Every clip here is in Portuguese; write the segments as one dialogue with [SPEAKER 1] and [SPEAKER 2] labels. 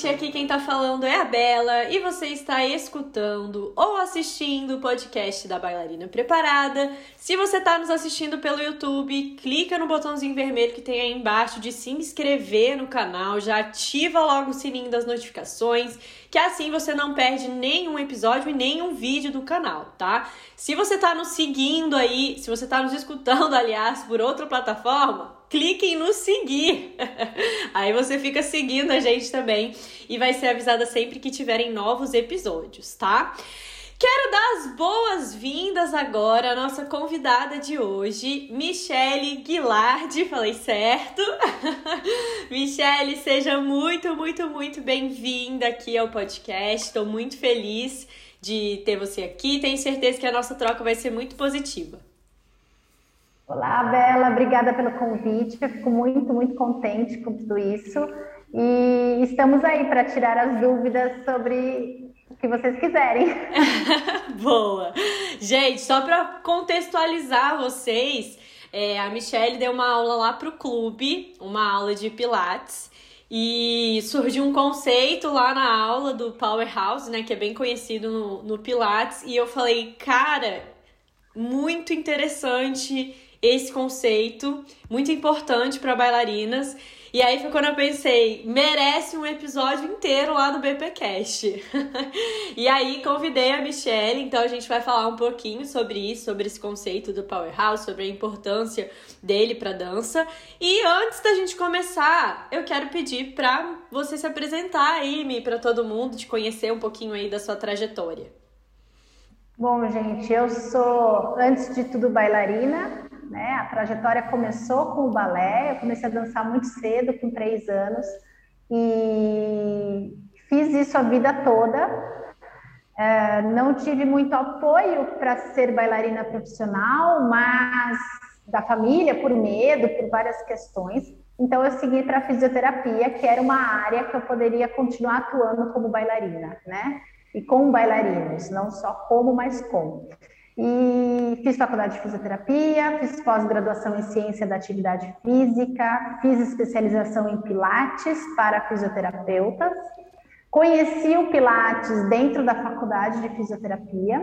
[SPEAKER 1] gente! Aqui quem tá falando é a Bela e você está escutando ou assistindo o podcast da Bailarina Preparada. Se você tá nos assistindo pelo YouTube, clica no botãozinho vermelho que tem aí embaixo de se inscrever no canal, já ativa logo o sininho das notificações, que assim você não perde nenhum episódio e nenhum vídeo do canal, tá? Se você tá nos seguindo aí, se você tá nos escutando, aliás, por outra plataforma, cliquem no seguir. Aí você fica seguindo a gente também e vai ser avisada sempre que tiverem novos episódios, tá? Quero dar as boas-vindas agora à nossa convidada de hoje, Michele Guilard, falei certo? Michele, seja muito, muito, muito bem-vinda aqui ao podcast. Estou muito feliz de ter você aqui. Tenho certeza que a nossa troca vai ser muito positiva.
[SPEAKER 2] Olá, Bela, obrigada pelo convite. Eu fico muito, muito contente com tudo isso. E estamos aí para tirar as dúvidas sobre o que vocês quiserem.
[SPEAKER 1] Boa! Gente, só para contextualizar vocês, é, a Michelle deu uma aula lá para o clube, uma aula de Pilates. E surgiu um conceito lá na aula do Powerhouse, né? Que é bem conhecido no, no Pilates. E eu falei, cara, muito interessante esse conceito, muito importante para bailarinas. E aí foi quando eu pensei, merece um episódio inteiro lá no BPcast. e aí convidei a Michelle, então a gente vai falar um pouquinho sobre isso, sobre esse conceito do powerhouse, sobre a importância dele para dança. E antes da gente começar, eu quero pedir para você se apresentar aí, para todo mundo, te conhecer um pouquinho aí da sua trajetória.
[SPEAKER 2] Bom, gente, eu sou antes de tudo bailarina, né? A trajetória começou com o balé, eu comecei a dançar muito cedo, com três anos, e fiz isso a vida toda. É, não tive muito apoio para ser bailarina profissional, mas da família, por medo, por várias questões. Então, eu segui para fisioterapia, que era uma área que eu poderia continuar atuando como bailarina, né? E com bailarinos, não só como, mas com. E fiz faculdade de fisioterapia, fiz pós-graduação em ciência da atividade física, fiz especialização em pilates para fisioterapeutas. Conheci o pilates dentro da faculdade de fisioterapia.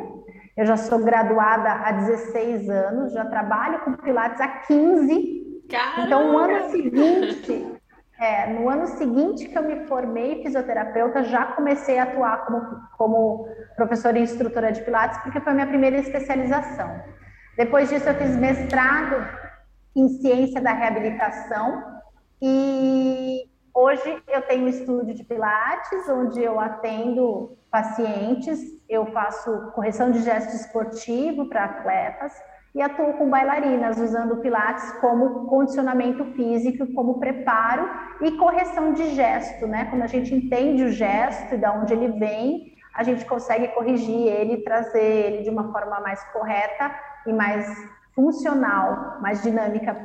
[SPEAKER 2] Eu já sou graduada há 16 anos, já trabalho com pilates há 15.
[SPEAKER 1] Caramba.
[SPEAKER 2] Então, no ano seguinte, é, no ano seguinte que eu me formei fisioterapeuta, já comecei a atuar como, como professora e instrutora de Pilates, porque foi minha primeira especialização. Depois disso, eu fiz mestrado em ciência da reabilitação e hoje eu tenho um estúdio de Pilates, onde eu atendo pacientes, eu faço correção de gesto esportivo para atletas e atuo com bailarinas, usando o Pilates como condicionamento físico, como preparo e correção de gesto, né? Quando a gente entende o gesto e de onde ele vem, a gente consegue corrigir ele trazer ele de uma forma mais correta e mais funcional, mais dinâmica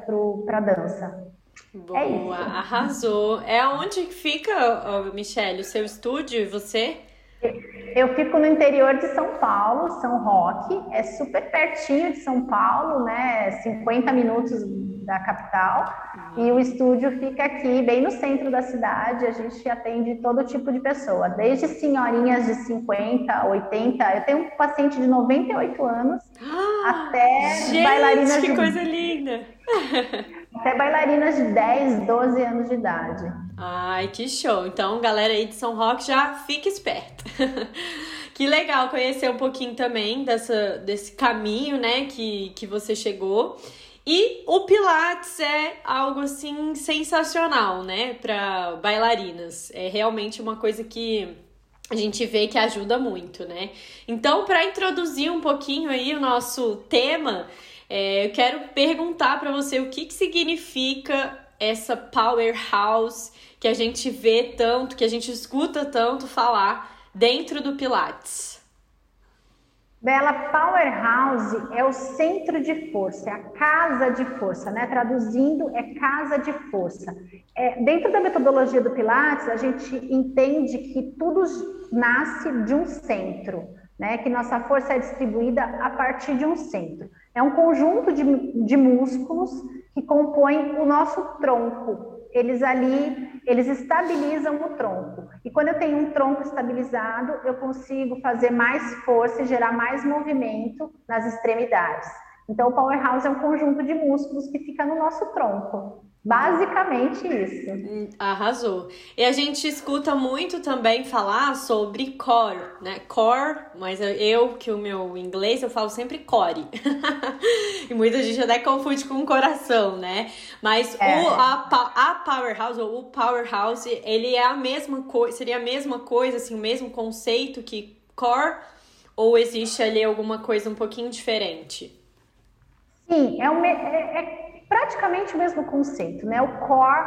[SPEAKER 2] para a dança.
[SPEAKER 1] Boa, é arrasou. É onde fica, Michelle, o seu estúdio e você?
[SPEAKER 2] Eu fico no interior de São Paulo, São Roque, é super pertinho de São Paulo, né? 50 minutos da capital. E o estúdio fica aqui, bem no centro da cidade. A gente atende todo tipo de pessoa, desde senhorinhas de 50, 80. Eu tenho um paciente de 98 anos, ah, até
[SPEAKER 1] gente,
[SPEAKER 2] bailarinas
[SPEAKER 1] que
[SPEAKER 2] de.
[SPEAKER 1] coisa linda!
[SPEAKER 2] Até bailarinas de 10, 12 anos de idade.
[SPEAKER 1] Ai, que show! Então, galera aí de São Roque, já fica esperta. que legal conhecer um pouquinho também dessa, desse caminho, né, que, que você chegou. E o Pilates é algo assim sensacional, né, para bailarinas. É realmente uma coisa que a gente vê que ajuda muito, né? Então, para introduzir um pouquinho aí o nosso tema, é, eu quero perguntar para você o que, que significa essa powerhouse que a gente vê tanto, que a gente escuta tanto falar dentro do Pilates.
[SPEAKER 2] Bela, Powerhouse é o centro de força, é a casa de força, né? Traduzindo, é casa de força. É, dentro da metodologia do Pilates, a gente entende que tudo nasce de um centro, né? Que nossa força é distribuída a partir de um centro. É um conjunto de, de músculos que compõem o nosso tronco, eles ali, eles estabilizam o tronco. E quando eu tenho um tronco estabilizado, eu consigo fazer mais força e gerar mais movimento nas extremidades. Então, o powerhouse é um conjunto de músculos que fica no nosso tronco. Basicamente isso. Hum,
[SPEAKER 1] arrasou. E a gente escuta muito também falar sobre core, né? Core, mas eu, que o meu inglês, eu falo sempre core. e muita gente até confunde com coração, né? Mas é. o, a, a powerhouse, ou o powerhouse, ele é a mesma coisa, seria a mesma coisa, assim, o mesmo conceito que core, ou existe ali alguma coisa um pouquinho diferente?
[SPEAKER 2] Sim, é, é, é praticamente o mesmo conceito, né? O core,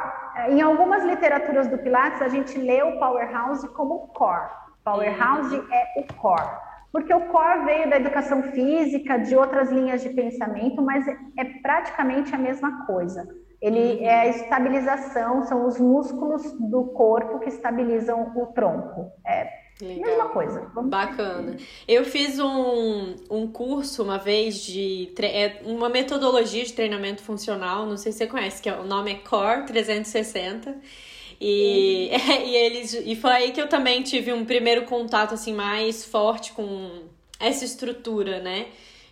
[SPEAKER 2] em algumas literaturas do Pilates, a gente lê o powerhouse como core. Powerhouse uhum. é o core. Porque o core veio da educação física, de outras linhas de pensamento, mas é, é praticamente a mesma coisa. Ele uhum. é a estabilização, são os músculos do corpo que estabilizam o tronco. É Legal. Mesma coisa.
[SPEAKER 1] Bacana. Eu fiz um, um curso uma vez de é uma metodologia de treinamento funcional, não sei se você conhece, que é, o nome é Core 360. E, é, e eles e foi aí que eu também tive um primeiro contato assim mais forte com essa estrutura, né?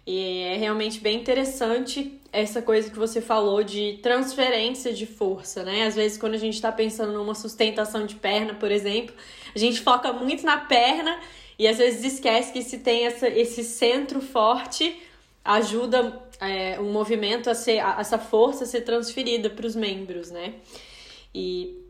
[SPEAKER 1] E é realmente bem interessante essa coisa que você falou de transferência de força, né? Às vezes, quando a gente está pensando numa sustentação de perna, por exemplo, a gente foca muito na perna e às vezes esquece que se tem essa, esse centro forte, ajuda é, o movimento a ser, a, essa força a ser transferida para os membros, né? E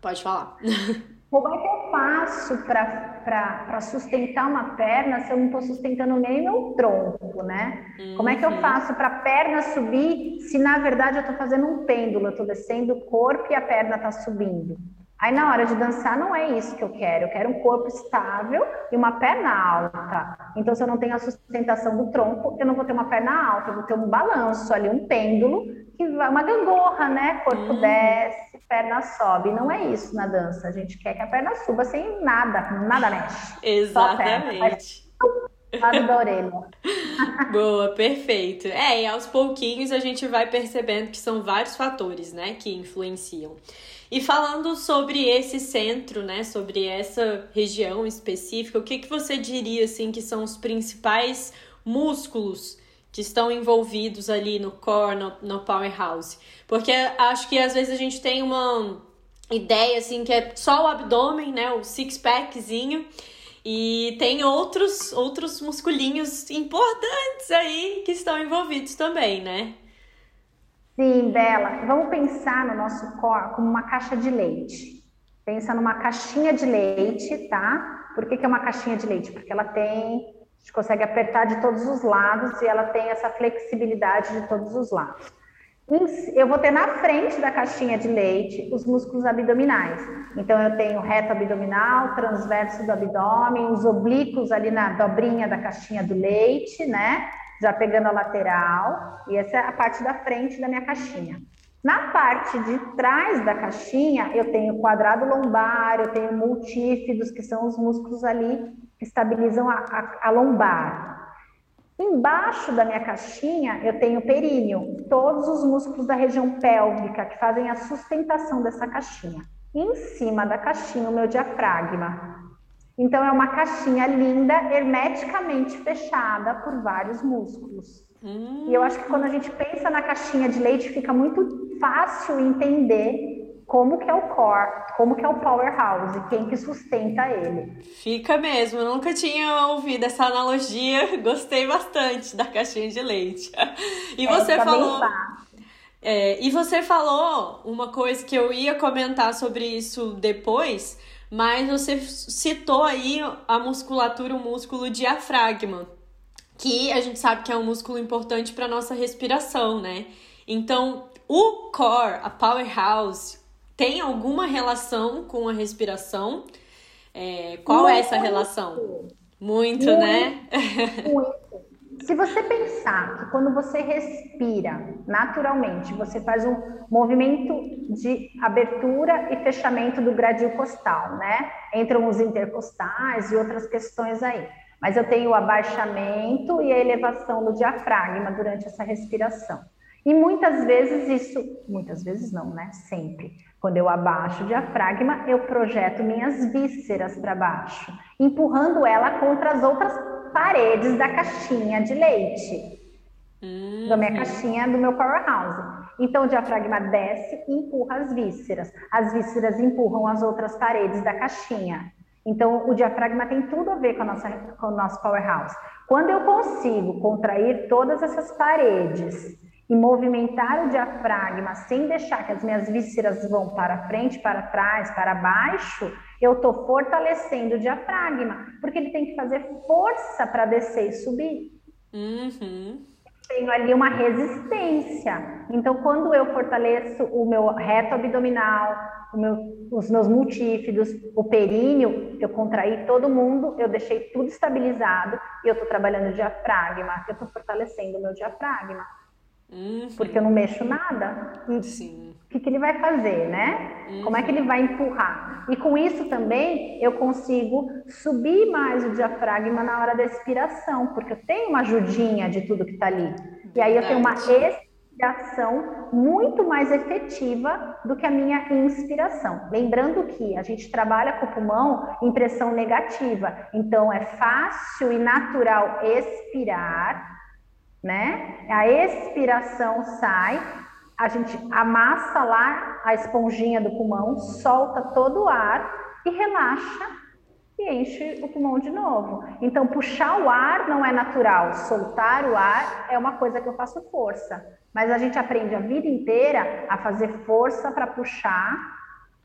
[SPEAKER 1] pode falar.
[SPEAKER 2] Como é que eu faço para sustentar uma perna se eu não estou sustentando nem meu tronco, né? Uhum. Como é que eu uhum. faço para a perna subir se na verdade eu estou fazendo um pêndulo, eu estou descendo o corpo e a perna está subindo? Aí na hora de dançar não é isso que eu quero. Eu quero um corpo estável e uma perna alta. Então, se eu não tenho a sustentação do tronco, eu não vou ter uma perna alta, eu vou ter um balanço ali, um pêndulo, que vai uma gangorra, né? Corpo uhum. desce, perna sobe. Não é isso na dança. A gente quer que a perna suba sem nada, nada mexe.
[SPEAKER 1] Exatamente.
[SPEAKER 2] Lado da orelha.
[SPEAKER 1] Boa, perfeito. É, e aos pouquinhos a gente vai percebendo que são vários fatores, né, que influenciam. E falando sobre esse centro, né, sobre essa região específica, o que, que você diria assim que são os principais músculos que estão envolvidos ali no core, no, no powerhouse? Porque acho que às vezes a gente tem uma ideia assim que é só o abdômen, né, o six packzinho, e tem outros outros musculinhos importantes aí que estão envolvidos também, né?
[SPEAKER 2] Sim, Bela. Vamos pensar no nosso corpo como uma caixa de leite. Pensa numa caixinha de leite, tá? Por que, que é uma caixinha de leite? Porque ela tem, a gente consegue apertar de todos os lados e ela tem essa flexibilidade de todos os lados. Eu vou ter na frente da caixinha de leite os músculos abdominais. Então, eu tenho reto abdominal, transverso do abdômen, os oblíquos ali na dobrinha da caixinha do leite, né? já pegando a lateral, e essa é a parte da frente da minha caixinha. Na parte de trás da caixinha, eu tenho quadrado lombar, eu tenho multífidos, que são os músculos ali que estabilizam a, a, a lombar. Embaixo da minha caixinha, eu tenho períneo, todos os músculos da região pélvica que fazem a sustentação dessa caixinha. Em cima da caixinha, o meu diafragma, então, é uma caixinha linda, hermeticamente fechada por vários músculos. Hum. E eu acho que quando a gente pensa na caixinha de leite, fica muito fácil entender como que é o core, como que é o powerhouse, quem que sustenta ele.
[SPEAKER 1] Fica mesmo, eu nunca tinha ouvido essa analogia, gostei bastante da caixinha de leite. E é, você falou... É, e você falou uma coisa que eu ia comentar sobre isso depois, mas você citou aí a musculatura, o músculo diafragma, que a gente sabe que é um músculo importante para nossa respiração, né? Então, o core, a powerhouse, tem alguma relação com a respiração? É, qual muito, é essa relação? Muito, muito né?
[SPEAKER 2] Muito. Se você pensar que quando você respira naturalmente, você faz um movimento de abertura e fechamento do gradil costal, né? Entram os intercostais e outras questões aí. Mas eu tenho o abaixamento e a elevação do diafragma durante essa respiração. E muitas vezes isso, muitas vezes não, né? Sempre. Quando eu abaixo o diafragma, eu projeto minhas vísceras para baixo, empurrando ela contra as outras paredes da caixinha de leite. Uhum. Da minha caixinha, do meu powerhouse. Então o diafragma desce e empurra as vísceras. As vísceras empurram as outras paredes da caixinha. Então o diafragma tem tudo a ver com, nossa, com o nosso powerhouse. Quando eu consigo contrair todas essas paredes e movimentar o diafragma sem deixar que as minhas vísceras vão para frente, para trás, para baixo, eu estou fortalecendo o diafragma, porque ele tem que fazer força para descer e subir. Uhum. Tenho ali uma resistência. Então, quando eu fortaleço o meu reto abdominal, meu, os meus multífidos, o períneo, eu contraí todo mundo, eu deixei tudo estabilizado e eu estou trabalhando o diafragma, eu estou fortalecendo o meu diafragma. Uhum. Porque eu não mexo nada. Sim. O que, que ele vai fazer, né? Uhum. Como é que ele vai empurrar? E com isso também eu consigo subir mais o diafragma na hora da expiração, porque eu tenho uma ajudinha de tudo que está ali. E aí eu tenho uma expiração muito mais efetiva do que a minha inspiração. Lembrando que a gente trabalha com o pulmão em pressão negativa, então é fácil e natural expirar né? A expiração sai, a gente amassa lá a esponjinha do pulmão, solta todo o ar e relaxa e enche o pulmão de novo. Então, puxar o ar não é natural, soltar o ar é uma coisa que eu faço força. Mas a gente aprende a vida inteira a fazer força para puxar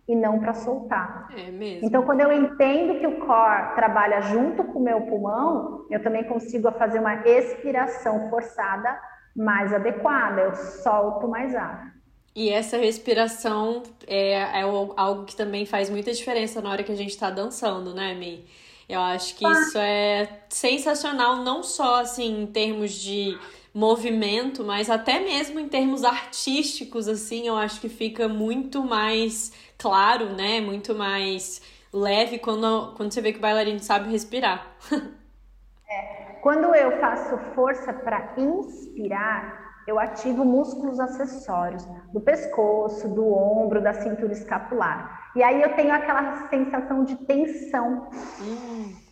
[SPEAKER 2] e não para soltar. É mesmo. Então, quando eu entendo que o core trabalha junto com o meu pulmão, eu também consigo fazer uma expiração forçada mais adequada, eu solto mais ar.
[SPEAKER 1] E essa respiração é, é algo que também faz muita diferença na hora que a gente está dançando, né, Mi? Eu acho que isso é sensacional, não só assim em termos de movimento, mas até mesmo em termos artísticos, assim, eu acho que fica muito mais claro, né? Muito mais leve quando, quando você vê que o bailarino sabe respirar.
[SPEAKER 2] é, quando eu faço força para inspirar, eu ativo músculos acessórios do pescoço, do ombro, da cintura escapular. E aí eu tenho aquela sensação de tensão. Hum.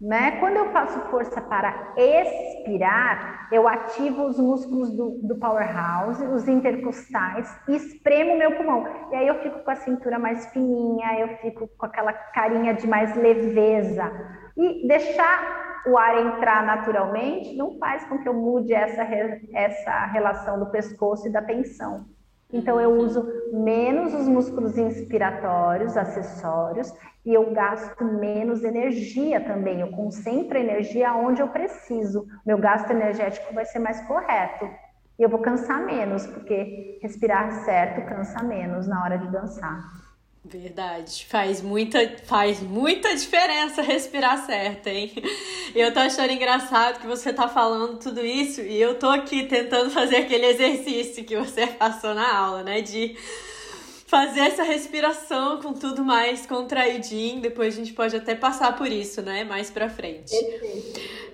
[SPEAKER 2] Né? Quando eu faço força para expirar, eu ativo os músculos do, do powerhouse, os intercostais, e espremo o meu pulmão. E aí eu fico com a cintura mais fininha, eu fico com aquela carinha de mais leveza. E deixar o ar entrar naturalmente não faz com que eu mude essa, essa relação do pescoço e da tensão. Então eu uso menos os músculos inspiratórios, acessórios, e eu gasto menos energia também. Eu concentro energia onde eu preciso. Meu gasto energético vai ser mais correto. E eu vou cansar menos, porque respirar certo cansa menos na hora de dançar.
[SPEAKER 1] Verdade, faz muita, faz muita diferença respirar certo, hein? Eu tô achando engraçado que você tá falando tudo isso e eu tô aqui tentando fazer aquele exercício que você passou na aula, né? De fazer essa respiração com tudo mais contraidinho. Depois a gente pode até passar por isso, né? Mais pra frente.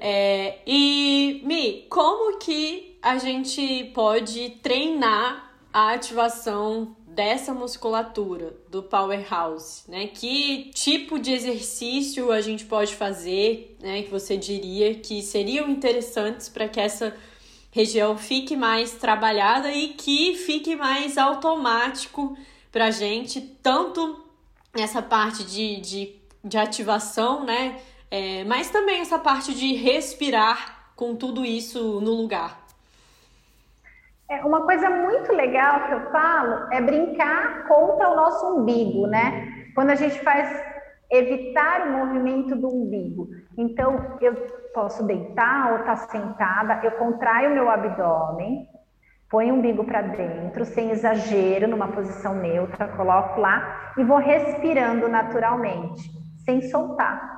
[SPEAKER 1] É, e, Mi, como que a gente pode treinar a ativação dessa musculatura do powerhouse, né? Que tipo de exercício a gente pode fazer, né? Que você diria que seriam interessantes para que essa região fique mais trabalhada e que fique mais automático para a gente, tanto essa parte de, de, de ativação, né? É, mas também essa parte de respirar com tudo isso no lugar.
[SPEAKER 2] É, uma coisa muito legal que eu falo é brincar contra o nosso umbigo, né? Quando a gente faz evitar o movimento do umbigo. Então, eu posso deitar ou estar tá sentada, eu contraio o meu abdômen, Põe o umbigo para dentro, sem exagero, numa posição neutra, coloco lá e vou respirando naturalmente, sem soltar.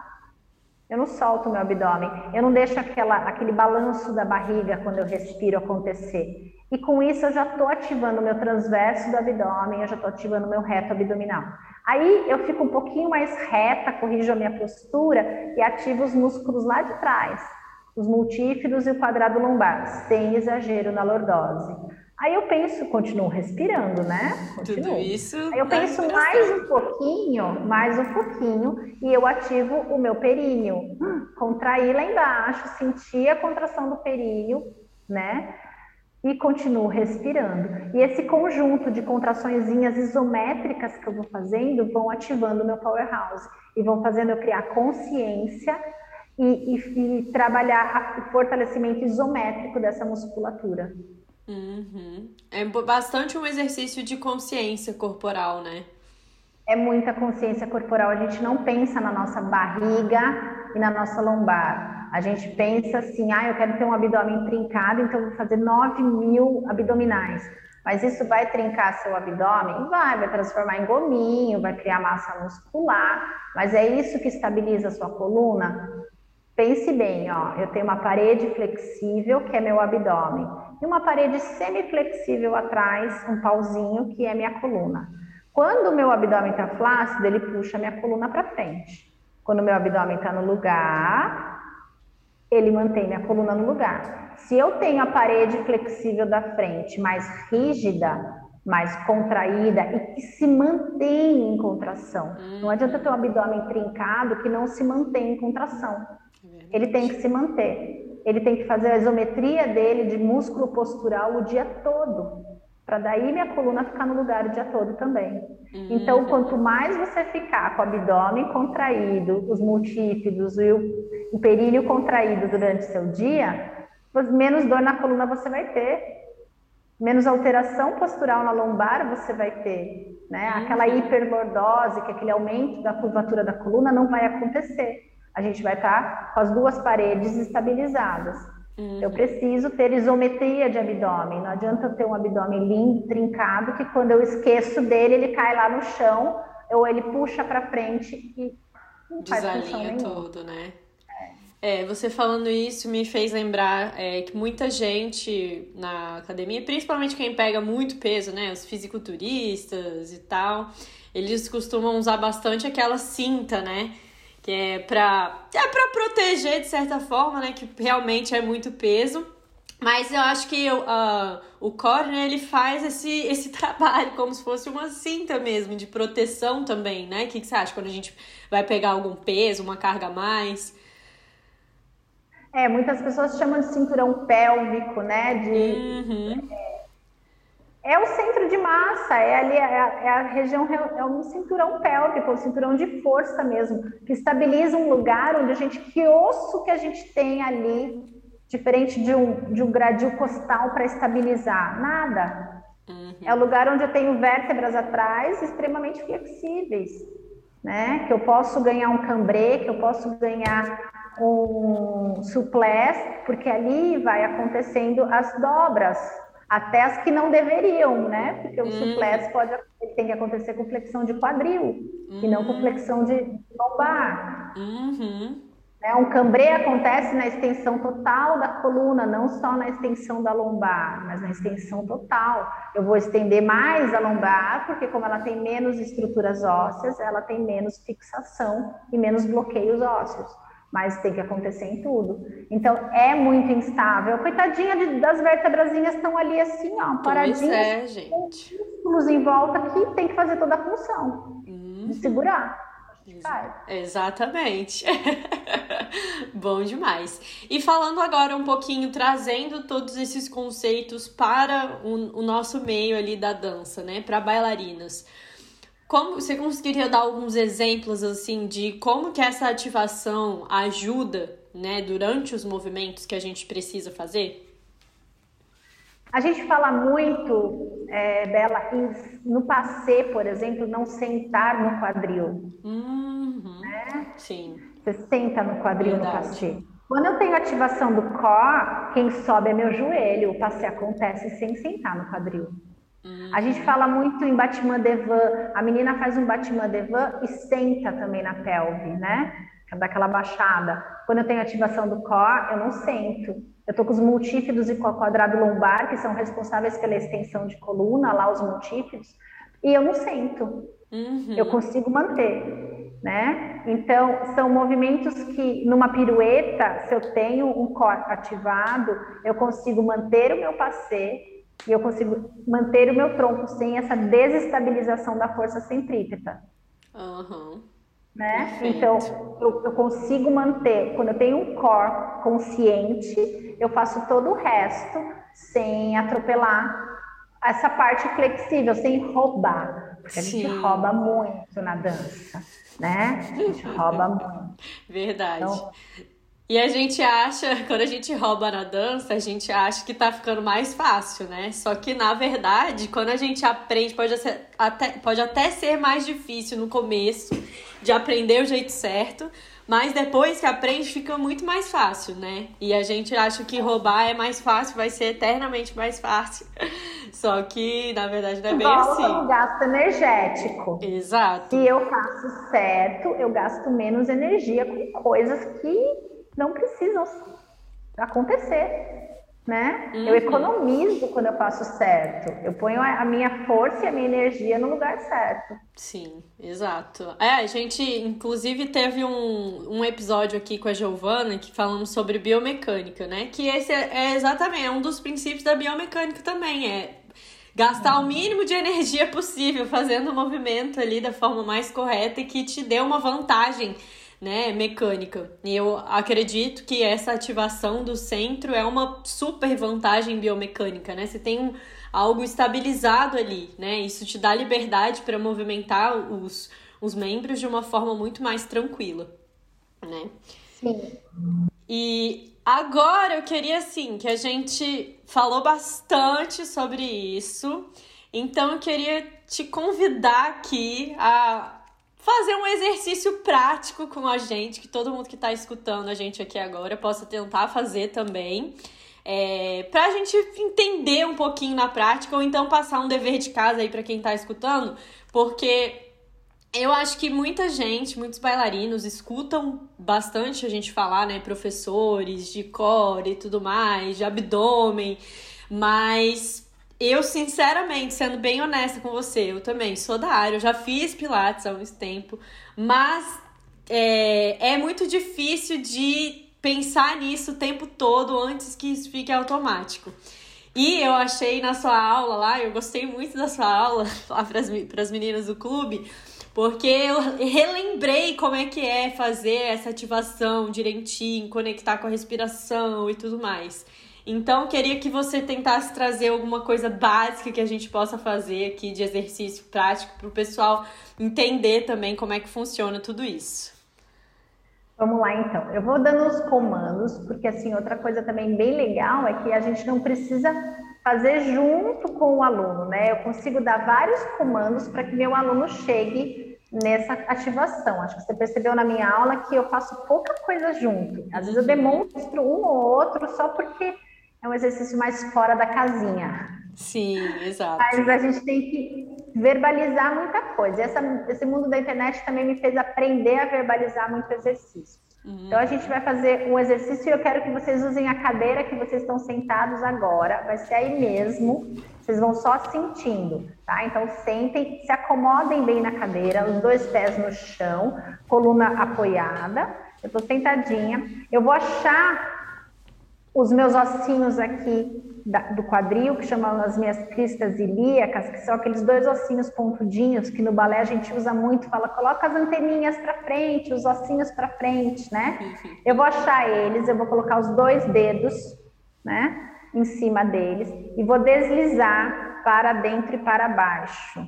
[SPEAKER 2] Eu não solto meu abdômen, eu não deixo aquela, aquele balanço da barriga quando eu respiro acontecer. E com isso eu já estou ativando o meu transverso do abdômen, eu já estou ativando o meu reto abdominal. Aí eu fico um pouquinho mais reta, corrijo a minha postura e ativo os músculos lá de trás os multífidos e o quadrado lombar, sem exagero na lordose. Aí eu penso, continuo respirando, né?
[SPEAKER 1] Continuo. Tudo isso.
[SPEAKER 2] Aí eu penso mais um pouquinho, mais um pouquinho, e eu ativo o meu períneo. Contrair lá embaixo, sentir a contração do períneo, né? E continuo respirando. E esse conjunto de contrações isométricas que eu vou fazendo vão ativando o meu powerhouse e vão fazendo eu criar consciência e, e, e trabalhar o fortalecimento isométrico dessa musculatura.
[SPEAKER 1] Uhum. É bastante um exercício de consciência corporal, né?
[SPEAKER 2] É muita consciência corporal. A gente não pensa na nossa barriga e na nossa lombar. A gente pensa assim, ah, eu quero ter um abdômen trincado, então vou fazer 9 mil abdominais. Mas isso vai trincar seu abdômen? Vai, vai transformar em gominho, vai criar massa muscular. Mas é isso que estabiliza a sua coluna? Pense bem, ó, eu tenho uma parede flexível, que é meu abdômen e uma parede semiflexível atrás, um pauzinho, que é minha coluna. Quando o meu abdômen está flácido, ele puxa minha coluna para frente. Quando o meu abdômen está no lugar, ele mantém minha coluna no lugar. Se eu tenho a parede flexível da frente mais rígida, mais contraída e que se mantém em contração. Não adianta ter um abdômen trincado que não se mantém em contração. Ele tem que se manter ele tem que fazer a isometria dele de músculo postural o dia todo, para daí minha coluna ficar no lugar o dia todo também. Uhum. Então, quanto mais você ficar com o abdômen contraído, os multífidos e o, períneo contraído durante seu dia, menos dor na coluna você vai ter, menos alteração postural na lombar você vai ter, né? Uhum. Aquela hiperlordose, que é aquele aumento da curvatura da coluna, não vai acontecer a gente vai estar tá com as duas paredes estabilizadas. Uhum. Eu preciso ter isometria de abdômen. Não adianta eu ter um abdômen lindo, trincado, que quando eu esqueço dele, ele cai lá no chão, ou ele puxa para frente e
[SPEAKER 1] não faz Desalinha tudo, né? É, você falando isso me fez lembrar é, que muita gente na academia, principalmente quem pega muito peso, né? Os fisiculturistas e tal, eles costumam usar bastante aquela cinta, né? Que é para é para proteger de certa forma, né, que realmente é muito peso. Mas eu acho que uh, o core, né, ele faz esse, esse trabalho como se fosse uma cinta mesmo, de proteção também, né? O que, que você acha quando a gente vai pegar algum peso, uma carga a mais?
[SPEAKER 2] É, muitas pessoas chamam de cinturão pélvico, né? De, uhum. é, é o centro de massa, é ali é a, é a região, é um cinturão pélvico, um cinturão de força mesmo, que estabiliza um lugar onde a gente, que osso que a gente tem ali, diferente de um, de um gradil costal para estabilizar? Nada. Uhum. É o lugar onde eu tenho vértebras atrás extremamente flexíveis, né? Que eu posso ganhar um cambrê, que eu posso ganhar um suplés, porque ali vai acontecendo as dobras até as que não deveriam, né? Porque o hum. suplexo pode tem que acontecer com flexão de quadril uhum. e não com hum. flexão de lombar. Uhum. Né? Um cambrê acontece na extensão total da coluna, não só na extensão da lombar, mas na extensão total. Eu vou estender mais a lombar, porque como ela tem menos estruturas ósseas, ela tem menos fixação e menos bloqueios ósseos mas tem que acontecer em tudo. Então é muito instável. Coitadinha de, das vértebrazinhas estão ali assim, ó, paradinhas.
[SPEAKER 1] é, gente.
[SPEAKER 2] Músculos em volta que tem que fazer toda a função uhum. de segurar.
[SPEAKER 1] Exatamente. Bom demais. E falando agora um pouquinho, trazendo todos esses conceitos para o, o nosso meio ali da dança, né? Para bailarinas. Como você conseguiria dar alguns exemplos assim de como que essa ativação ajuda, né, durante os movimentos que a gente precisa fazer?
[SPEAKER 2] A gente fala muito, é, Bela, no passê, por exemplo, não sentar no quadril.
[SPEAKER 1] Uhum, né? Sim.
[SPEAKER 2] Você senta no quadril Verdade. no passê. Quando eu tenho ativação do core, quem sobe é meu joelho. O passê acontece sem sentar no quadril. A gente fala muito em Batman Devan, a menina faz um Batman Devan e senta também na pelve, né? Daquela baixada. Quando eu tenho ativação do core, eu não sento. Eu tô com os multífidos e com o quadrado lombar, que são responsáveis pela extensão de coluna, lá os multífidos, e eu não sento. Uhum. Eu consigo manter. né? Então, são movimentos que, numa pirueta, se eu tenho um core ativado, eu consigo manter o meu passé e eu consigo manter o meu tronco sem essa desestabilização da força centrípeta.
[SPEAKER 1] Uhum.
[SPEAKER 2] Né? Então, eu, eu, consigo manter, quando eu tenho um core consciente, eu faço todo o resto sem atropelar essa parte flexível, sem roubar. Porque a Sim. gente rouba muito na dança né? A gente rouba muito.
[SPEAKER 1] Verdade. Então, e a gente acha, quando a gente rouba na dança, a gente acha que tá ficando mais fácil, né? Só que na verdade, quando a gente aprende, pode, ser, até, pode até ser mais difícil no começo de aprender o jeito certo, mas depois que aprende, fica muito mais fácil, né? E a gente acha que roubar é mais fácil, vai ser eternamente mais fácil. Só que, na verdade, não é bem
[SPEAKER 2] Volta
[SPEAKER 1] assim.
[SPEAKER 2] no gasto energético.
[SPEAKER 1] Exato.
[SPEAKER 2] Se eu faço certo, eu gasto menos energia com coisas que não precisam acontecer né? Uhum. Eu economizo quando eu faço certo. Eu ponho a minha força e a minha energia no lugar certo.
[SPEAKER 1] Sim, exato. É, a gente, inclusive, teve um, um episódio aqui com a Giovana que falamos sobre biomecânica, né? Que esse é, é exatamente é um dos princípios da biomecânica também, é gastar o mínimo de energia possível fazendo o movimento ali da forma mais correta e que te dê uma vantagem né, mecânica. E eu acredito que essa ativação do centro é uma super vantagem biomecânica, né? Você tem um, algo estabilizado ali, né? Isso te dá liberdade para movimentar os, os membros de uma forma muito mais tranquila, né?
[SPEAKER 2] Sim.
[SPEAKER 1] E agora eu queria assim que a gente falou bastante sobre isso. Então eu queria te convidar aqui a fazer um exercício prático com a gente, que todo mundo que está escutando a gente aqui agora possa tentar fazer também. É, para a gente entender um pouquinho na prática, ou então passar um dever de casa aí para quem está escutando, porque eu acho que muita gente, muitos bailarinos escutam bastante a gente falar, né? Professores de core e tudo mais, de abdômen, mas eu, sinceramente, sendo bem honesta com você, eu também sou da área, eu já fiz Pilates há muito tempo, mas é, é muito difícil de pensar nisso o tempo todo antes que isso fique automático. E eu achei na sua aula lá, eu gostei muito da sua aula lá para as meninas do clube, porque eu relembrei como é que é fazer essa ativação direitinho, conectar com a respiração e tudo mais. Então, queria que você tentasse trazer alguma coisa básica que a gente possa fazer aqui de exercício prático para o pessoal entender também como é que funciona tudo isso.
[SPEAKER 2] Vamos lá, então. Eu vou dando os comandos, porque assim, outra coisa também bem legal é que a gente não precisa fazer junto com o aluno, né? Eu consigo dar vários comandos para que meu aluno chegue nessa ativação. Acho que você percebeu na minha aula que eu faço pouca coisa junto. Às vezes eu demonstro um ou outro só porque é um exercício mais fora da casinha.
[SPEAKER 1] Sim, exato.
[SPEAKER 2] Mas a gente tem que verbalizar muita coisa. Essa, esse mundo da internet também me fez aprender a verbalizar muito exercício. Uhum. Então a gente vai fazer um exercício e eu quero que vocês usem a cadeira que vocês estão sentados agora. Vai ser aí mesmo. Vocês vão só sentindo, tá? Então sentem, se acomodem bem na cadeira, os dois pés no chão, coluna apoiada. Eu estou sentadinha. Eu vou achar os meus ossinhos aqui da, do quadril, que chamam as minhas cristas ilíacas, que são aqueles dois ossinhos pontudinhos que no balé a gente usa muito, fala, coloca as anteninhas para frente, os ossinhos para frente, né? Eu vou achar eles, eu vou colocar os dois dedos, né, em cima deles e vou deslizar para dentro e para baixo.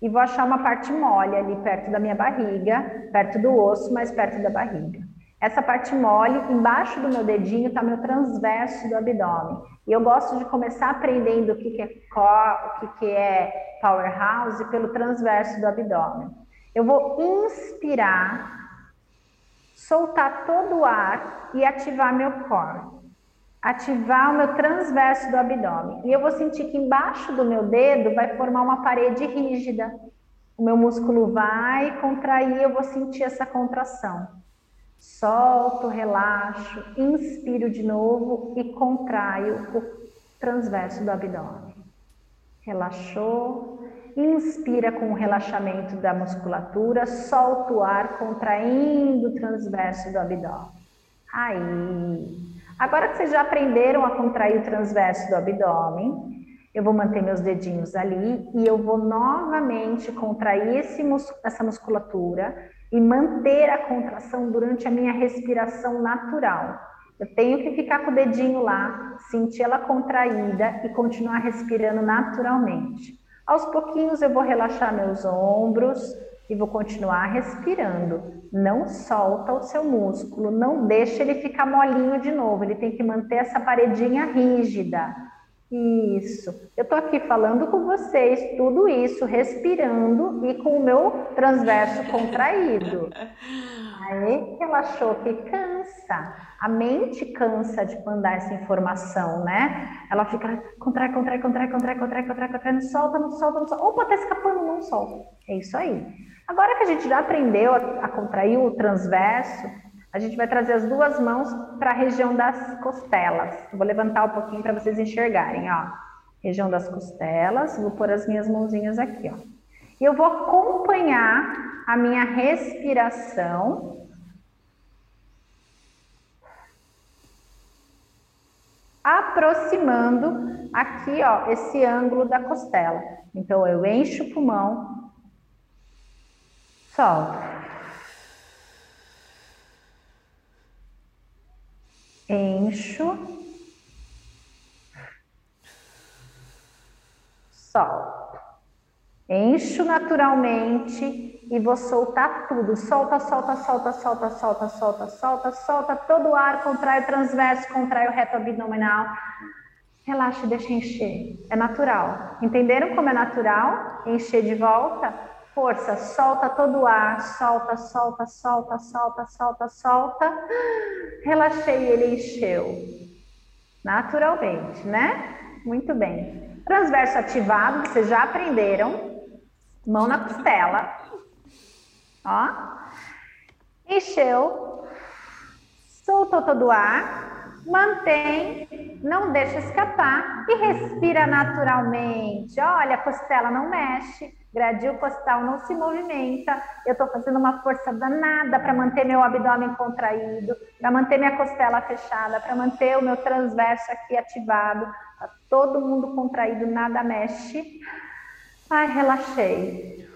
[SPEAKER 2] E vou achar uma parte mole ali perto da minha barriga, perto do osso, mas perto da barriga. Essa parte mole, embaixo do meu dedinho, está meu transverso do abdômen. E eu gosto de começar aprendendo o que, que é core, o que, que é powerhouse pelo transverso do abdômen. Eu vou inspirar, soltar todo o ar e ativar meu core. Ativar o meu transverso do abdômen. E eu vou sentir que embaixo do meu dedo vai formar uma parede rígida. O meu músculo vai contrair, eu vou sentir essa contração. Solto, relaxo, inspiro de novo e contraio o transverso do abdômen. Relaxou. Inspira com o relaxamento da musculatura, solta o ar contraindo o transverso do abdômen. Aí. Agora que vocês já aprenderam a contrair o transverso do abdômen, eu vou manter meus dedinhos ali e eu vou novamente contrair essa musculatura e manter a contração durante a minha respiração natural. Eu tenho que ficar com o dedinho lá, sentir ela contraída e continuar respirando naturalmente. Aos pouquinhos eu vou relaxar meus ombros e vou continuar respirando. Não solta o seu músculo, não deixa ele ficar molinho de novo. Ele tem que manter essa paredinha rígida. Isso. Eu tô aqui falando com vocês, tudo isso, respirando e com o meu transverso contraído. Aí relaxou que cansa. A mente cansa de mandar essa informação, né? Ela fica contrai, contrai, contrai, contrai, contrai, contrai, contrai, não solta, não solta, não solta. Opa, tá escapando, não solta. É isso aí. Agora que a gente já aprendeu a, a contrair o transverso, a gente vai trazer as duas mãos para a região das costelas. vou levantar um pouquinho para vocês enxergarem, ó. Região das costelas, vou pôr as minhas mãozinhas aqui, ó. E eu vou acompanhar a minha respiração aproximando aqui, ó, esse ângulo da costela. Então eu encho o pulmão, solto. Encho, solto. Encho naturalmente e vou soltar tudo. Solta, solta, solta, solta, solta, solta, solta, solta todo o ar, contrai o transverso, contrai o reto abdominal. Relaxa e deixa encher. É natural. Entenderam como é natural? Encher de volta força, solta todo o ar, solta, solta, solta, solta, solta, solta. Relaxei, ele encheu. Naturalmente, né? Muito bem. Transverso ativado, vocês já aprenderam. Mão na costela. Ó. Encheu. Soltou todo o ar. Mantém, não deixa escapar e respira naturalmente. Olha, a costela não mexe gradil costal não se movimenta, eu estou fazendo uma força danada para manter meu abdômen contraído, para manter minha costela fechada, para manter o meu transverso aqui ativado, tá todo mundo contraído, nada mexe. Ai, relaxei.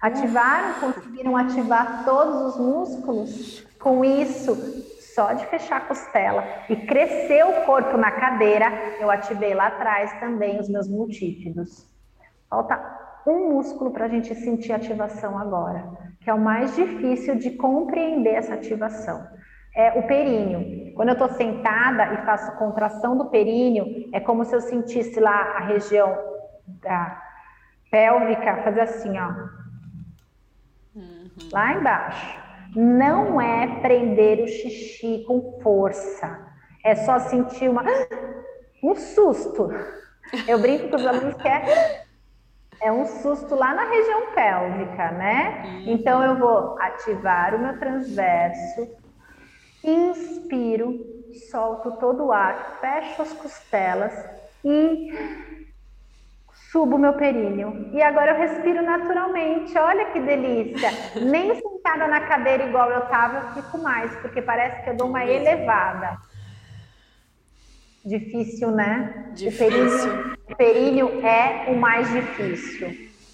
[SPEAKER 2] Ativaram, conseguiram ativar todos os músculos? Com isso, só de fechar a costela e crescer o corpo na cadeira, eu ativei lá atrás também os meus multífidos. Falta um músculo para a gente sentir ativação agora, que é o mais difícil de compreender essa ativação. É o períneo. Quando eu estou sentada e faço contração do períneo, é como se eu sentisse lá a região da pélvica fazer assim, ó. Uhum. Lá embaixo. Não é prender o xixi com força. É só sentir uma, um susto. Eu brinco com os alunos que é um susto lá na região pélvica, né? Então eu vou ativar o meu transverso, inspiro, solto todo o ar, fecho as costelas e subo o meu períneo. E agora eu respiro naturalmente. Olha que delícia! Nem sentada na cadeira igual eu estava, eu fico mais, porque parece que eu dou uma elevada. Difícil, né?
[SPEAKER 1] Difícil.
[SPEAKER 2] O períneo, o é o mais difícil.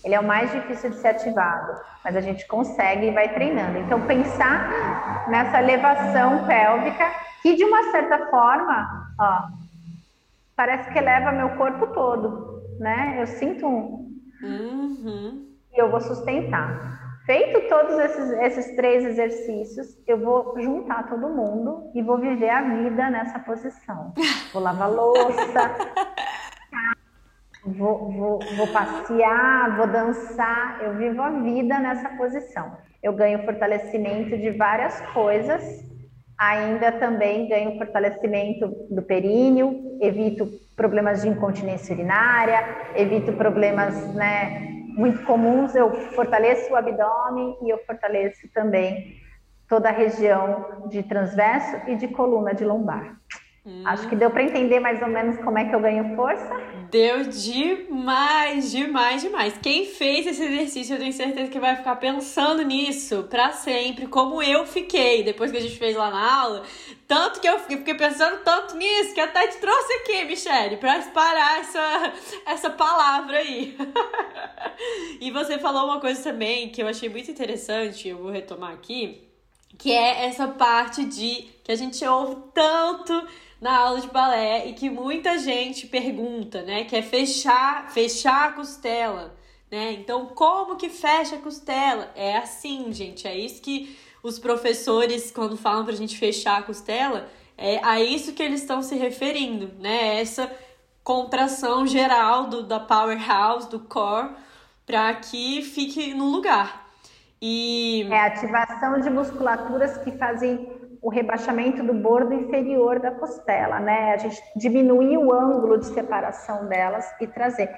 [SPEAKER 2] Ele é o mais difícil de ser ativado, mas a gente consegue e vai treinando. Então, pensar nessa elevação pélvica, que de uma certa forma, ó, parece que eleva meu corpo todo, né? Eu sinto um. Uhum. E eu vou sustentar. Feito todos esses, esses três exercícios, eu vou juntar todo mundo e vou viver a vida nessa posição. Vou lavar louça, vou, vou, vou passear, vou dançar, eu vivo a vida nessa posição. Eu ganho fortalecimento de várias coisas, ainda também ganho fortalecimento do períneo, evito problemas de incontinência urinária, evito problemas, né, muito comuns, eu fortaleço o abdômen e eu fortaleço também toda a região de transverso e de coluna de lombar. Hum. Acho que deu para entender mais ou menos como é que eu ganho força.
[SPEAKER 1] Deu demais, demais, demais. Quem fez esse exercício, eu tenho certeza que vai ficar pensando nisso para sempre, como eu fiquei depois que a gente fez lá na aula. Tanto que eu fiquei pensando tanto nisso que até te trouxe aqui, Michelle, para parar essa, essa palavra aí. e você falou uma coisa também que eu achei muito interessante, eu vou retomar aqui, que é essa parte de que a gente ouve tanto na aula de balé e que muita gente pergunta, né? Que é fechar, fechar a costela, né? Então, como que fecha a costela? É assim, gente. É isso que os professores, quando falam pra gente fechar a costela, é a isso que eles estão se referindo, né? Essa contração geral do, da powerhouse, do core, para que fique no lugar.
[SPEAKER 2] E... É ativação de musculaturas que fazem o rebaixamento do bordo inferior da costela, né? A gente diminuir o ângulo de separação delas e trazer.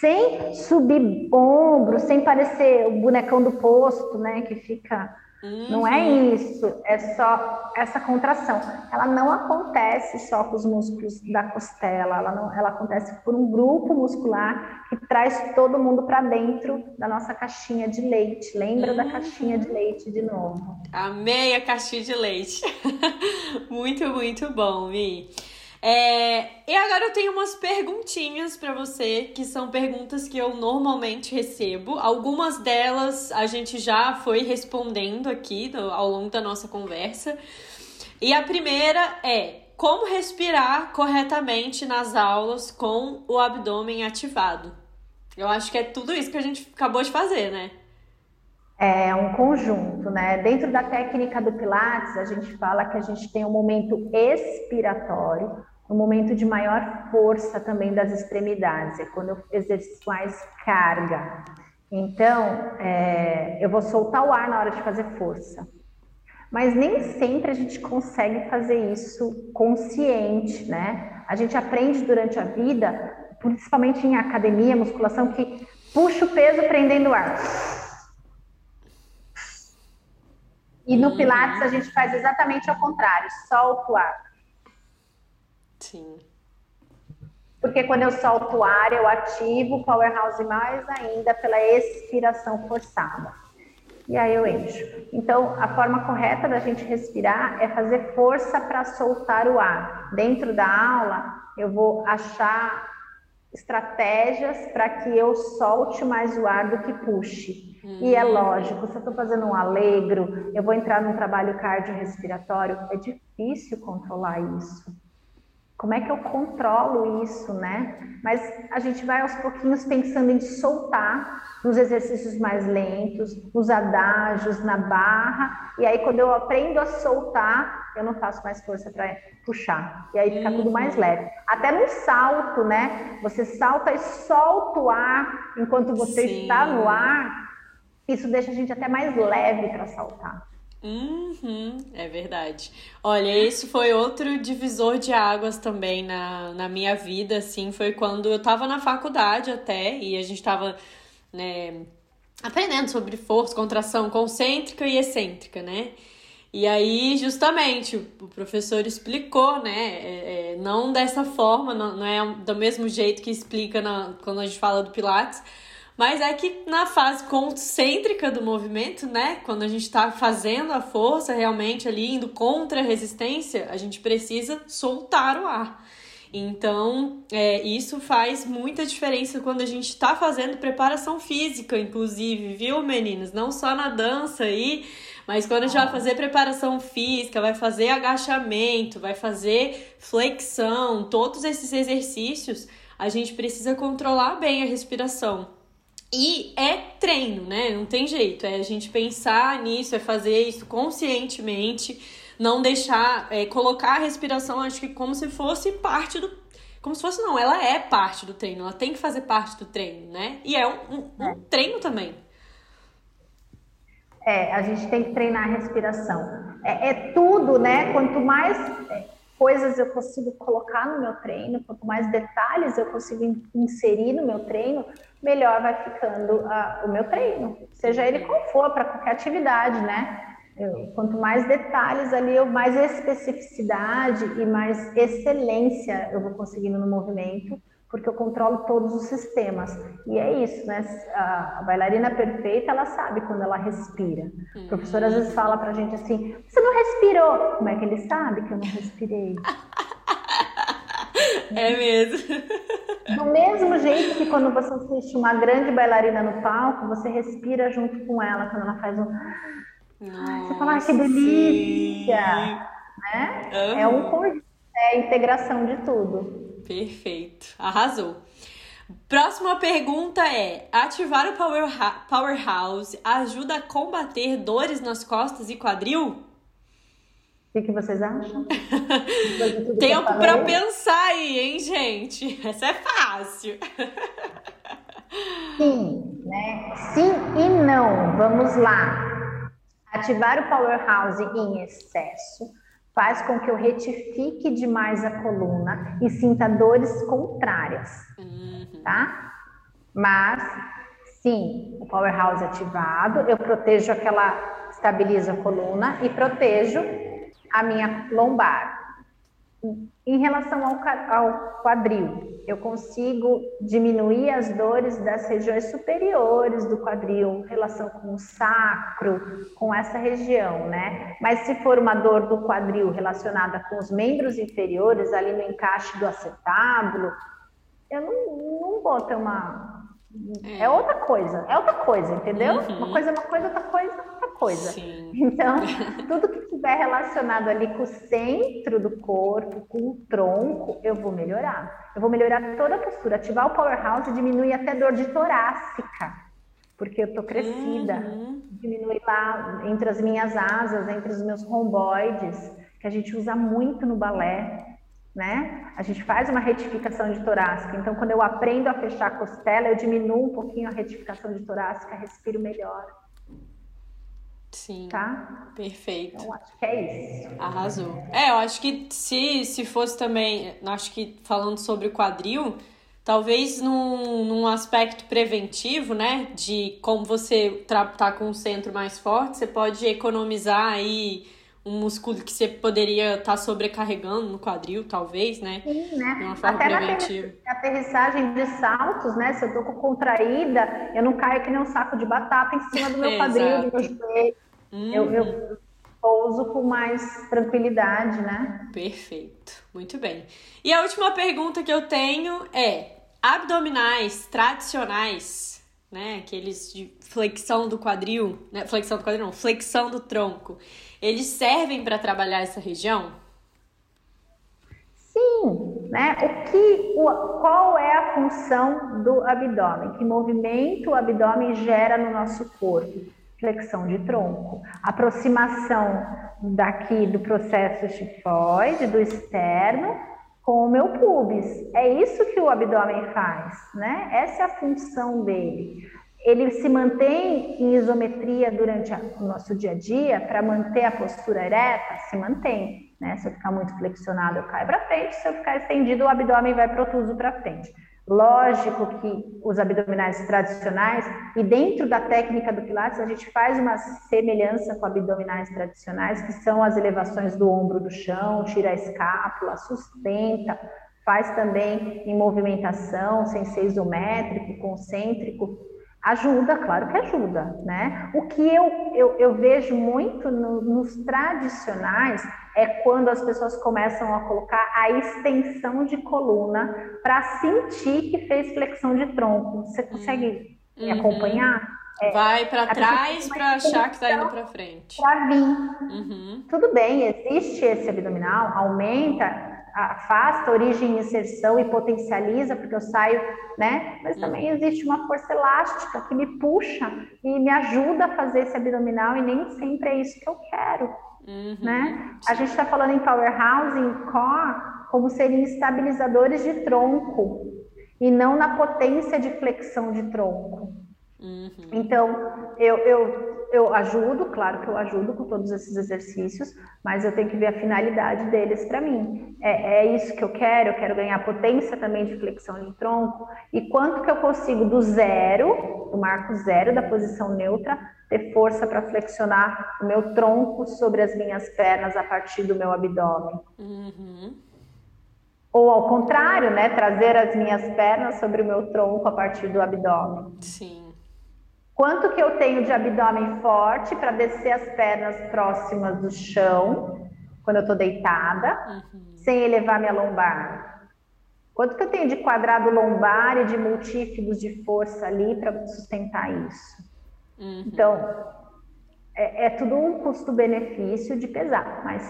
[SPEAKER 2] Sem subir ombro, sem parecer o bonecão do posto, né? Que fica Uhum. Não é isso, é só essa contração. Ela não acontece só com os músculos da costela, ela, não, ela acontece por um grupo muscular que traz todo mundo para dentro da nossa caixinha de leite. Lembra uhum. da caixinha de leite de novo?
[SPEAKER 1] Amei a caixinha de leite. muito, muito bom, Mi. É, e agora eu tenho umas perguntinhas para você, que são perguntas que eu normalmente recebo. Algumas delas a gente já foi respondendo aqui ao longo da nossa conversa. E a primeira é: como respirar corretamente nas aulas com o abdômen ativado? Eu acho que é tudo isso que a gente acabou de fazer, né?
[SPEAKER 2] É um conjunto, né? Dentro da técnica do Pilates, a gente fala que a gente tem um momento expiratório, no momento de maior força também das extremidades, é quando eu exerço mais carga. Então, é, eu vou soltar o ar na hora de fazer força. Mas nem sempre a gente consegue fazer isso consciente, né? A gente aprende durante a vida, principalmente em academia, musculação, que puxa o peso prendendo o ar. E no Pilates a gente faz exatamente ao contrário, solta o ar.
[SPEAKER 1] Sim.
[SPEAKER 2] Porque quando eu solto o ar, eu ativo o powerhouse mais ainda pela expiração forçada. E aí eu encho. Então, a forma correta da gente respirar é fazer força para soltar o ar. Dentro da aula, eu vou achar estratégias para que eu solte mais o ar do que puxe. Hum. E é lógico, se eu estou fazendo um alegro, eu vou entrar num trabalho cardiorrespiratório, é difícil controlar isso. Como é que eu controlo isso, né? Mas a gente vai aos pouquinhos pensando em soltar nos exercícios mais lentos, nos adágios, na barra, e aí quando eu aprendo a soltar, eu não faço mais força para puxar. E aí fica tudo mais uhum. leve. Até no salto, né? Você salta e solta o ar enquanto você Sim. está no ar. Isso deixa a gente até mais leve para saltar.
[SPEAKER 1] Uhum, é verdade. Olha, esse foi outro divisor de águas também na, na minha vida, assim, foi quando eu tava na faculdade até, e a gente tava, né, aprendendo sobre força, contração concêntrica e excêntrica, né? E aí, justamente, o professor explicou, né? É, é, não dessa forma, não, não, é do mesmo jeito que explica na, quando a gente fala do Pilates, mas é que na fase concêntrica do movimento, né? Quando a gente está fazendo a força realmente ali, indo contra a resistência, a gente precisa soltar o ar. Então, é, isso faz muita diferença quando a gente está fazendo preparação física, inclusive, viu, meninas? Não só na dança aí, mas quando a gente vai fazer preparação física, vai fazer agachamento, vai fazer flexão, todos esses exercícios, a gente precisa controlar bem a respiração. E é treino, né? Não tem jeito. É a gente pensar nisso, é fazer isso conscientemente, não deixar, é, colocar a respiração, acho que como se fosse parte do. Como se fosse, não, ela é parte do treino, ela tem que fazer parte do treino, né? E é um, um, um é. treino também.
[SPEAKER 2] É, a gente tem que treinar a respiração. É, é tudo, né? Quanto mais é, coisas eu consigo colocar no meu treino, quanto mais detalhes eu consigo inserir no meu treino, melhor vai ficando uh, o meu treino, seja ele qual for, para qualquer atividade, né? Eu, quanto mais detalhes ali, eu, mais especificidade e mais excelência eu vou conseguindo no movimento, porque eu controlo todos os sistemas. E é isso, né? A, a bailarina perfeita, ela sabe quando ela respira. O professor às vezes fala pra gente assim: você não respirou. Como é que ele sabe que eu não respirei?
[SPEAKER 1] É mesmo.
[SPEAKER 2] Do mesmo jeito que quando você assiste uma grande bailarina no palco, você respira junto com ela quando ela faz um. Nossa, você fala, ah, que delícia! Né? É um é a integração de tudo.
[SPEAKER 1] Perfeito. Arrasou. Próxima pergunta é: ativar o power Powerhouse ajuda a combater dores nas costas e quadril?
[SPEAKER 2] O que, que vocês acham?
[SPEAKER 1] Tempo para pensar aí, hein, gente? Essa é fácil.
[SPEAKER 2] Sim, né? Sim e não. Vamos lá. Ativar o powerhouse em excesso faz com que eu retifique demais a coluna e sinta dores contrárias, uhum. tá? Mas, sim, o powerhouse ativado, eu protejo aquela, estabilizo a coluna e protejo a minha lombar. Em relação ao, ao quadril, eu consigo diminuir as dores das regiões superiores do quadril, relação com o sacro, com essa região, né? Mas se for uma dor do quadril relacionada com os membros inferiores, ali no encaixe do acetábulo, eu não, não vou ter uma. É. é outra coisa, é outra coisa, entendeu? Uhum. Uma coisa é uma coisa, outra coisa é outra coisa. Sim. Então, tudo que estiver relacionado ali com o centro do corpo, com o tronco, eu vou melhorar. Eu vou melhorar toda a postura. Ativar o powerhouse diminui até dor de torácica, porque eu tô crescida. Uhum. Diminui lá entre as minhas asas, entre os meus romboides, que a gente usa muito no balé. Né? A gente faz uma retificação de torácica. Então, quando eu aprendo a fechar a costela, eu diminuo um pouquinho a retificação de torácica, respiro melhor.
[SPEAKER 1] Sim. Tá? Perfeito.
[SPEAKER 2] Então, acho que é isso.
[SPEAKER 1] Arrasou. É, eu acho que se, se fosse também, acho que falando sobre o quadril, talvez num, num aspecto preventivo, né? De como você tá com um centro mais forte, você pode economizar aí um músculo que você poderia estar tá sobrecarregando no quadril, talvez, né?
[SPEAKER 2] Sim, né? De uma forma Até preventiva. na aterrissagem de saltos, né? Se eu tô contraída, eu não caio que nem um saco de batata em cima do meu quadril, do meu joelho. Uhum. Eu, eu pouso com mais tranquilidade, né?
[SPEAKER 1] Perfeito. Muito bem. E a última pergunta que eu tenho é: abdominais tradicionais, né? Aqueles de flexão do quadril, né? Flexão do quadril, não, flexão do tronco. Eles servem para trabalhar essa região?
[SPEAKER 2] Sim, né? O que, o, qual é a função do abdômen? Que movimento o abdômen gera no nosso corpo? flexão de tronco, aproximação daqui do processo estifoide, do externo, com o meu pubis. É isso que o abdômen faz, né? Essa é a função dele. Ele se mantém em isometria durante o nosso dia a dia para manter a postura ereta, se mantém. Né? Se eu ficar muito flexionado, eu caio para frente. Se eu ficar estendido, o abdômen vai protuso para frente. Lógico que os abdominais tradicionais, e dentro da técnica do Pilates, a gente faz uma semelhança com abdominais tradicionais, que são as elevações do ombro do chão, tira a escápula, sustenta, faz também em movimentação, sem ser isométrico, concêntrico. Ajuda, claro que ajuda, né? O que eu, eu, eu vejo muito no, nos tradicionais é quando as pessoas começam a colocar a extensão de coluna para sentir que fez flexão de tronco. Você consegue uhum. me acompanhar?
[SPEAKER 1] É, Vai para trás para achar que está indo para frente.
[SPEAKER 2] Para vir. Uhum. Tudo bem, existe esse abdominal, aumenta, afasta, origem e inserção e potencializa, porque eu saio, né? Mas também uhum. existe uma força elástica que me puxa e me ajuda a fazer esse abdominal e nem sempre é isso que eu quero. Uhum, né? A gente está falando em powerhouse, em core, como seriam estabilizadores de tronco e não na potência de flexão de tronco. Uhum. Então, eu, eu, eu ajudo, claro que eu ajudo com todos esses exercícios, mas eu tenho que ver a finalidade deles para mim. É, é, isso que eu quero, eu quero ganhar potência também de flexão de tronco, e quanto que eu consigo do zero, do marco zero da posição neutra, ter força para flexionar o meu tronco sobre as minhas pernas a partir do meu abdômen. Uhum. Ou ao contrário, né? Trazer as minhas pernas sobre o meu tronco a partir do abdômen.
[SPEAKER 1] Sim.
[SPEAKER 2] Quanto que eu tenho de abdômen forte para descer as pernas próximas do chão, quando eu estou deitada, uhum. sem elevar minha lombar? Quanto que eu tenho de quadrado lombar e de multífidos de força ali para sustentar isso? Uhum. Então, é, é, tudo um custo-benefício de pesar, mas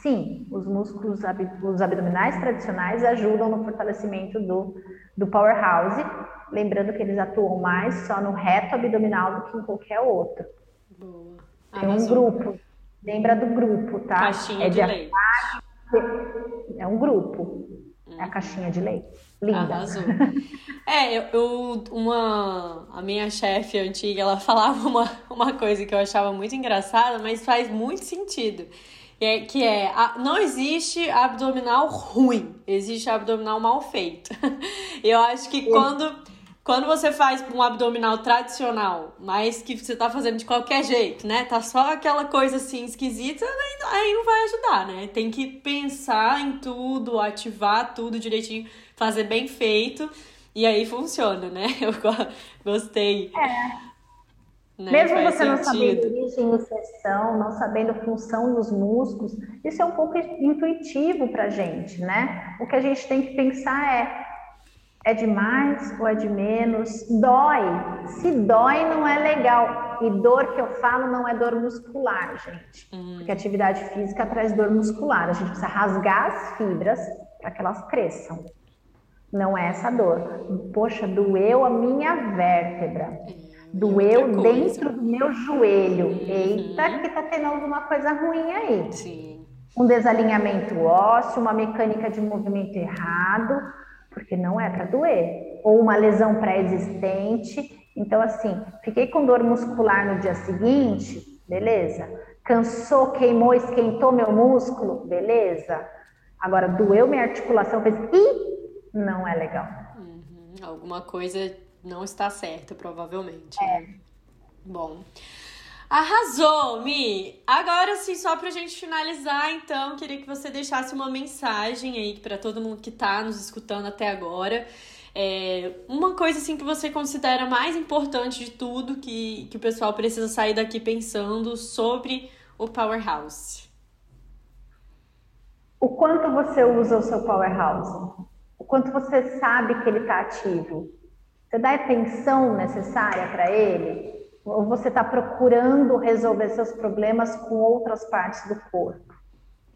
[SPEAKER 2] sim, os músculos os abdominais tradicionais ajudam no fortalecimento do, do powerhouse, lembrando que eles atuam mais só no reto abdominal do que em qualquer outro. Boa. Tem um grupo, lembra do grupo, tá?
[SPEAKER 1] Caixinha é de, de leite.
[SPEAKER 2] É um grupo, é a caixinha de leite. Linda.
[SPEAKER 1] Arrasou. É, eu, eu, uma a minha chefe antiga, ela falava uma, uma coisa que eu achava muito engraçada, mas faz muito sentido. É, que é, a, não existe abdominal ruim, existe abdominal mal feito. Eu acho que quando, quando você faz um abdominal tradicional, mas que você tá fazendo de qualquer jeito, né? Tá só aquela coisa assim esquisita, aí, não vai ajudar, né? Tem que pensar em tudo, ativar tudo direitinho, fazer bem feito, e aí funciona, né? Eu gostei.
[SPEAKER 2] É. Né? Mesmo Faz você não sabendo origem e sessão, não sabendo função dos músculos, isso é um pouco intuitivo para a gente, né? O que a gente tem que pensar é é de mais ou é de menos? Dói. Se dói, não é legal. E dor que eu falo não é dor muscular, gente. Hum. Porque atividade física traz dor muscular. A gente precisa rasgar as fibras para que elas cresçam. Não é essa dor. Poxa, doeu a minha vértebra. É. Doeu dentro do meu joelho. Uhum. Eita, que tá tendo alguma coisa ruim aí.
[SPEAKER 1] Sim.
[SPEAKER 2] Um desalinhamento ósseo, uma mecânica de movimento errado, porque não é para doer. Ou uma lesão pré-existente. Então, assim, fiquei com dor muscular no dia seguinte, beleza. Cansou, queimou, esquentou meu músculo, beleza. Agora, doeu minha articulação, fez. Ih, não é legal.
[SPEAKER 1] Uhum. Alguma coisa não está certo, provavelmente.
[SPEAKER 2] É.
[SPEAKER 1] Né? Bom. Arrasou, Mi! Agora sim, só pra gente finalizar, então, queria que você deixasse uma mensagem aí para todo mundo que tá nos escutando até agora. É, uma coisa assim que você considera mais importante de tudo que, que o pessoal precisa sair daqui pensando sobre o Powerhouse.
[SPEAKER 2] O quanto você usa o seu Powerhouse? O quanto você sabe que ele está ativo? Você dá a atenção necessária para ele? Ou você está procurando resolver seus problemas com outras partes do corpo?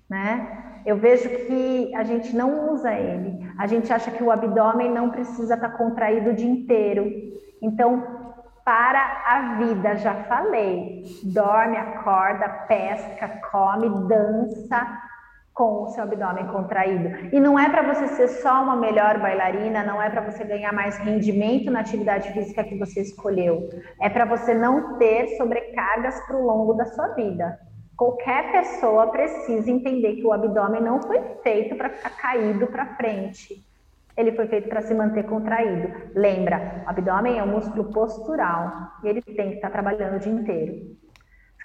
[SPEAKER 2] Né? Eu vejo que a gente não usa ele. A gente acha que o abdômen não precisa estar tá contraído o dia inteiro. Então, para a vida, já falei. Dorme, acorda, pesca, come, dança, com o seu abdômen contraído. E não é para você ser só uma melhor bailarina, não é para você ganhar mais rendimento na atividade física que você escolheu. É para você não ter sobrecargas para o longo da sua vida. Qualquer pessoa precisa entender que o abdômen não foi feito para ficar caído para frente. Ele foi feito para se manter contraído. Lembra, o abdômen é um músculo postural e ele tem que estar trabalhando o dia inteiro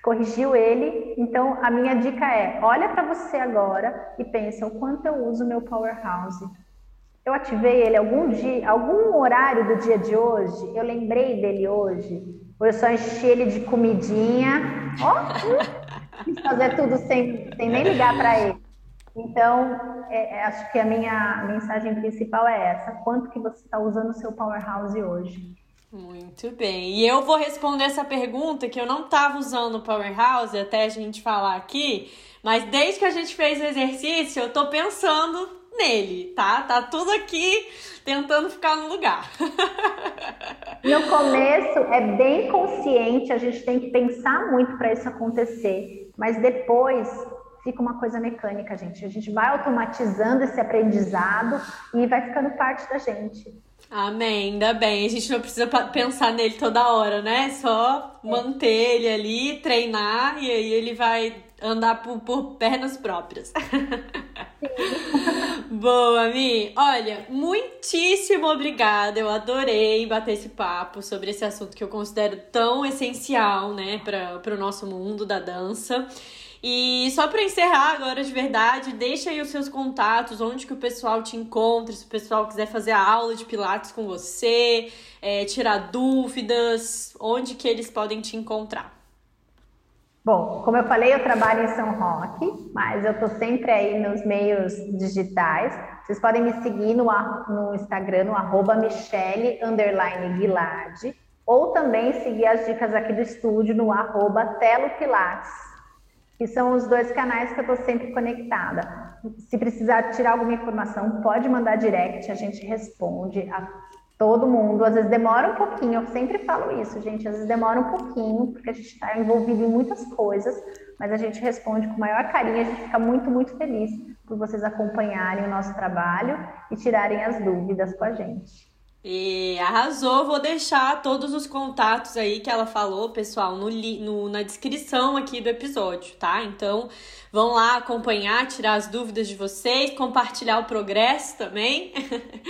[SPEAKER 2] corrigiu ele. Então, a minha dica é: olha para você agora e pensa o quanto eu uso meu powerhouse. Eu ativei ele algum dia, algum horário do dia de hoje, eu lembrei dele hoje, ou eu só enchi ele de comidinha, ó, oh, fazer tudo sem, sem nem ligar para ele. Então, é, é, acho que a minha mensagem principal é essa: quanto que você está usando o seu powerhouse hoje?
[SPEAKER 1] Muito bem. E eu vou responder essa pergunta que eu não estava usando o Powerhouse até a gente falar aqui, mas desde que a gente fez o exercício, eu tô pensando nele, tá? Tá tudo aqui tentando ficar no lugar.
[SPEAKER 2] No começo é bem consciente, a gente tem que pensar muito para isso acontecer, mas depois fica uma coisa mecânica, gente. A gente vai automatizando esse aprendizado e vai ficando parte da gente.
[SPEAKER 1] Amém, ainda bem. A gente não precisa pensar nele toda hora, né? Só manter ele ali, treinar e aí ele vai andar por, por pernas próprias. Boa, Mi. Olha, muitíssimo obrigada. Eu adorei bater esse papo sobre esse assunto que eu considero tão essencial, né, para o nosso mundo da dança. E só para encerrar agora de verdade, deixa aí os seus contatos, onde que o pessoal te encontra, se o pessoal quiser fazer a aula de Pilates com você, é, tirar dúvidas, onde que eles podem te encontrar.
[SPEAKER 2] Bom, como eu falei, eu trabalho em São Roque, mas eu estou sempre aí nos meios digitais. Vocês podem me seguir no, no Instagram, no arroba ou também seguir as dicas aqui do estúdio no arroba Telo que são os dois canais que eu estou sempre conectada. Se precisar tirar alguma informação, pode mandar direct, a gente responde a todo mundo. Às vezes demora um pouquinho, eu sempre falo isso, gente, às vezes demora um pouquinho, porque a gente está envolvido em muitas coisas, mas a gente responde com o maior carinho, a gente fica muito, muito feliz por vocês acompanharem o nosso trabalho e tirarem as dúvidas com a gente.
[SPEAKER 1] E arrasou, vou deixar todos os contatos aí que ela falou, pessoal, no, no, na descrição aqui do episódio, tá? Então vão lá acompanhar, tirar as dúvidas de vocês, compartilhar o progresso também.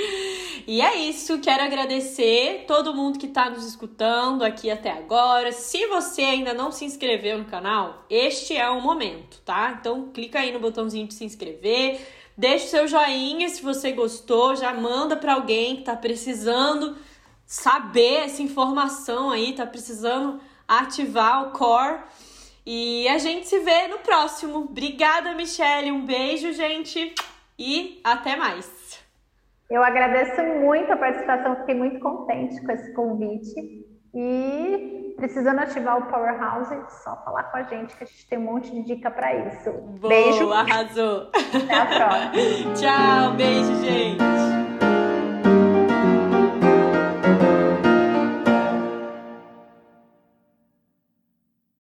[SPEAKER 1] e é isso, quero agradecer todo mundo que está nos escutando aqui até agora. Se você ainda não se inscreveu no canal, este é o momento, tá? Então clica aí no botãozinho de se inscrever Deixe seu joinha se você gostou, já manda para alguém que tá precisando saber essa informação aí, tá precisando ativar o core. E a gente se vê no próximo. Obrigada, Michelle. Um beijo, gente. E até mais.
[SPEAKER 2] Eu agradeço muito a participação, fiquei muito contente com esse convite. E precisando ativar o Powerhouse, só falar com a gente que a gente tem um monte de dica para isso.
[SPEAKER 1] Boa,
[SPEAKER 2] beijo.
[SPEAKER 1] Arrasou.
[SPEAKER 2] Até a próxima.
[SPEAKER 1] Tchau, beijo, gente.